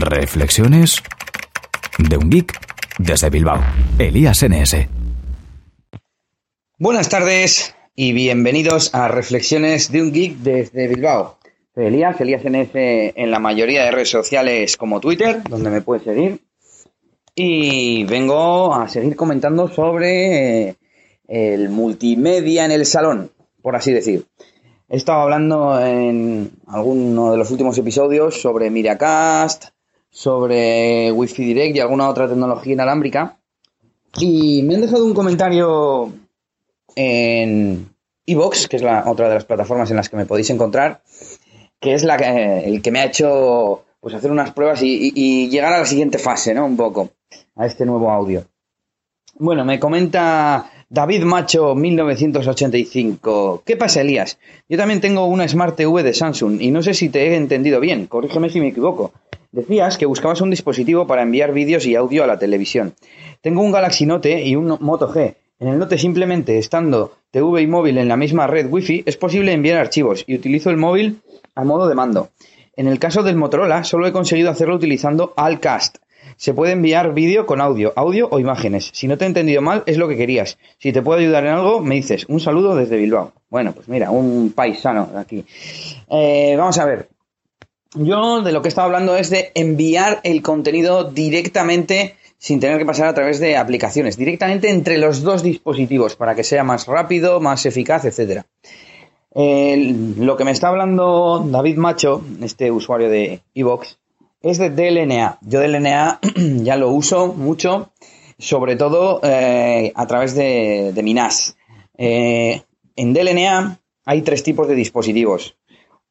Reflexiones de un geek desde Bilbao. Elías NS. Buenas tardes y bienvenidos a Reflexiones de un geek desde Bilbao. Soy Elías, Elías NS en la mayoría de redes sociales como Twitter, donde me puedes seguir. Y vengo a seguir comentando sobre eh, el multimedia en el salón, por así decir. He estado hablando en alguno de los últimos episodios sobre Miracast, sobre Wi-Fi Direct y alguna otra tecnología inalámbrica. Y me han dejado un comentario en Evox, que es la otra de las plataformas en las que me podéis encontrar, que es la el que me ha hecho pues hacer unas pruebas y, y, llegar a la siguiente fase, ¿no? Un poco, a este nuevo audio. Bueno, me comenta David Macho 1985. ¿Qué pasa, Elías? Yo también tengo una Smart TV de Samsung y no sé si te he entendido bien, corrígeme si me equivoco. Decías que buscabas un dispositivo para enviar vídeos y audio a la televisión. Tengo un Galaxy Note y un Moto G. En el Note simplemente estando TV y móvil en la misma red Wi-Fi es posible enviar archivos y utilizo el móvil a modo de mando. En el caso del Motorola solo he conseguido hacerlo utilizando Alcast, se puede enviar vídeo con audio, audio o imágenes. Si no te he entendido mal, es lo que querías. Si te puedo ayudar en algo, me dices. Un saludo desde Bilbao. Bueno, pues mira, un paisano de aquí. Eh, vamos a ver. Yo de lo que estaba hablando es de enviar el contenido directamente sin tener que pasar a través de aplicaciones, directamente entre los dos dispositivos para que sea más rápido, más eficaz, etcétera. lo que me está hablando David Macho, este usuario de Evox, es de DLNA. Yo DLNA ya lo uso mucho, sobre todo eh, a través de, de mi NAS. Eh, en DLNA hay tres tipos de dispositivos.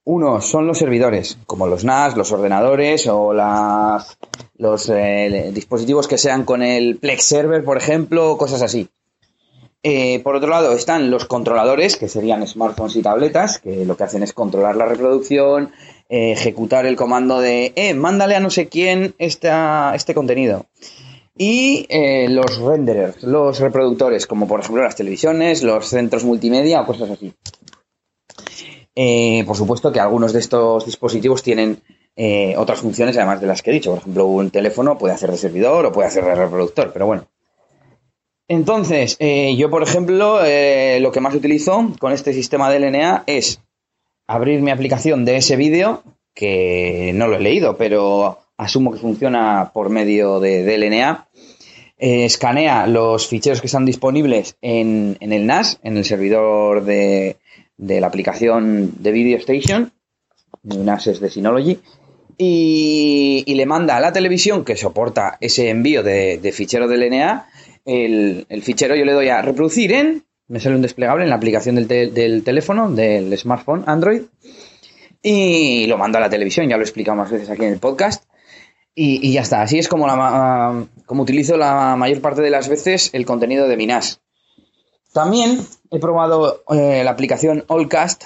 Uno son los servidores, como los NAS, los ordenadores o las, los eh, dispositivos que sean con el Plex Server, por ejemplo, cosas así. por otro lado están los controladores, que serían smartphones y tabletas, que lo que hacen es controlar la reproducción, eh, ejecutar el comando de, eh, mándale a no sé quién este contenido. Y eh, los renderers, los reproductores, como por ejemplo las televisiones, los centros multimedia o cosas así. Eh, por supuesto que algunos de estos dispositivos tienen otras funciones además de las que he dicho. Por ejemplo, un teléfono puede hacer de servidor o puede hacer de reproductor, pero bueno. Entonces, yo por ejemplo, lo que más utilizo con este sistema de LNA es abrir mi aplicación de ese vídeo, que no lo he leído, pero asumo que funciona por medio de DLNA. Eh, escanea los ficheros que están disponibles en, el NAS, en el servidor de, la aplicación de Video Station. NAS es de Synology. Y, le manda a la televisión que soporta ese envío de, fichero DLNA. El, el fichero yo le doy a reproducir en me sale un desplegable en la aplicación del, teléfono, del smartphone Android, y lo mando a la televisión, ya lo he explicado más veces aquí en el podcast. Y, ya está, así es como, la, como utilizo la mayor parte de las veces el contenido de mi NAS. También he probado eh, la aplicación Allcast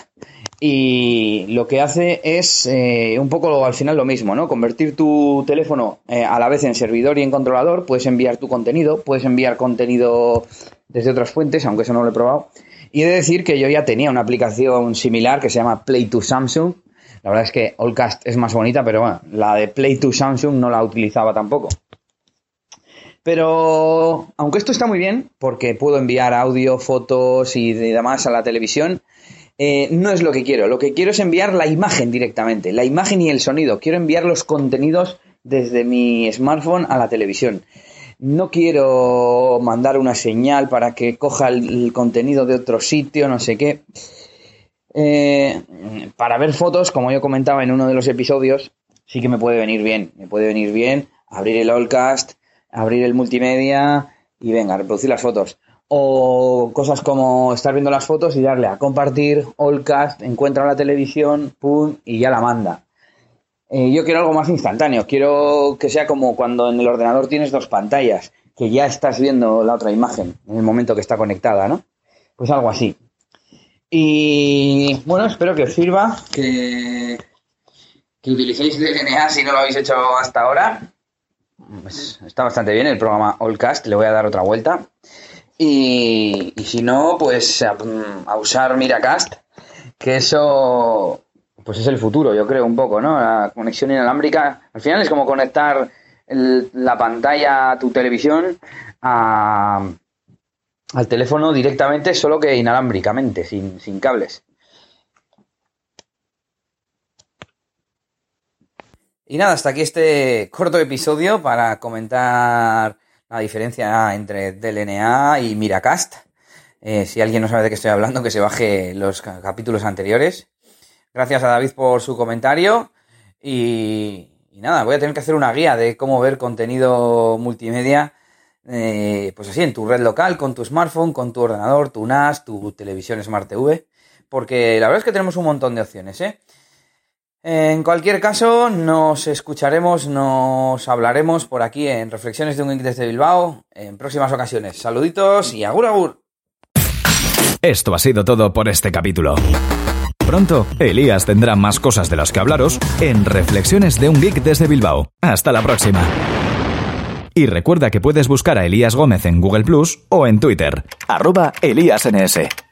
y lo que hace es eh, un poco al final lo mismo, ¿no? Convertir tu teléfono eh, a la vez en servidor y en controlador, puedes enviar tu contenido, puedes enviar contenido desde otras fuentes, aunque eso no lo he probado. Y he de decir que yo ya tenía una aplicación similar que se llama Play to Samsung. La verdad es que Allcast es más bonita, pero bueno, la de Play to Samsung no la utilizaba tampoco. Pero aunque esto está muy bien, porque puedo enviar audio, fotos y demás a la televisión, eh, no es lo que quiero. Lo que quiero es enviar la imagen directamente, la imagen y el sonido. Quiero enviar los contenidos desde mi smartphone a la televisión no quiero mandar una señal para que coja el, contenido de otro sitio, no sé qué. Eh, para ver fotos, como yo comentaba en uno de los episodios, sí que me puede venir bien. Me puede venir bien abrir el Allcast, abrir el multimedia y venga, reproducir las fotos. O cosas como estar viendo las fotos y darle a compartir, Allcast, encuentra la televisión, pum, y ya la manda. Eh, yo quiero algo más instantáneo. Quiero que sea como cuando en el ordenador tienes dos pantallas, que ya estás viendo la otra imagen en el momento que está conectada, ¿no? Pues algo así. Y bueno, espero que os sirva, que, que utilicéis DNA si no lo habéis hecho hasta ahora. Pues está bastante bien el programa Allcast, le voy a dar otra vuelta. Y, y si no, pues a, a usar Miracast, que eso pues es el futuro, yo creo, un poco, ¿no? La conexión inalámbrica, al final es como conectar la pantalla a tu televisión al teléfono directamente, solo que inalámbricamente, sin, sin cables. Y nada, hasta aquí este corto episodio para comentar la diferencia entre DLNA y Miracast. Eh, si alguien no sabe de qué estoy hablando, que se baje los capítulos anteriores. Gracias a David por su comentario. Y, nada, voy a tener que hacer una guía de cómo ver contenido multimedia, eh, pues así, en tu red local, con tu smartphone, con tu ordenador, tu NAS, tu televisión Smart TV. Porque la verdad es que tenemos un montón de opciones, ¿eh? En cualquier caso, nos escucharemos, nos hablaremos por aquí en Reflexiones de un Geek desde Bilbao en próximas ocasiones. Saluditos y agur agur. Esto ha sido todo por este capítulo. Pronto, Elías tendrá más cosas de las que hablaros en Reflexiones de un Geek desde Bilbao. Hasta la próxima. Y recuerda que puedes buscar a Elías Gómez en Google Plus o en Twitter, arroba ElíasNS.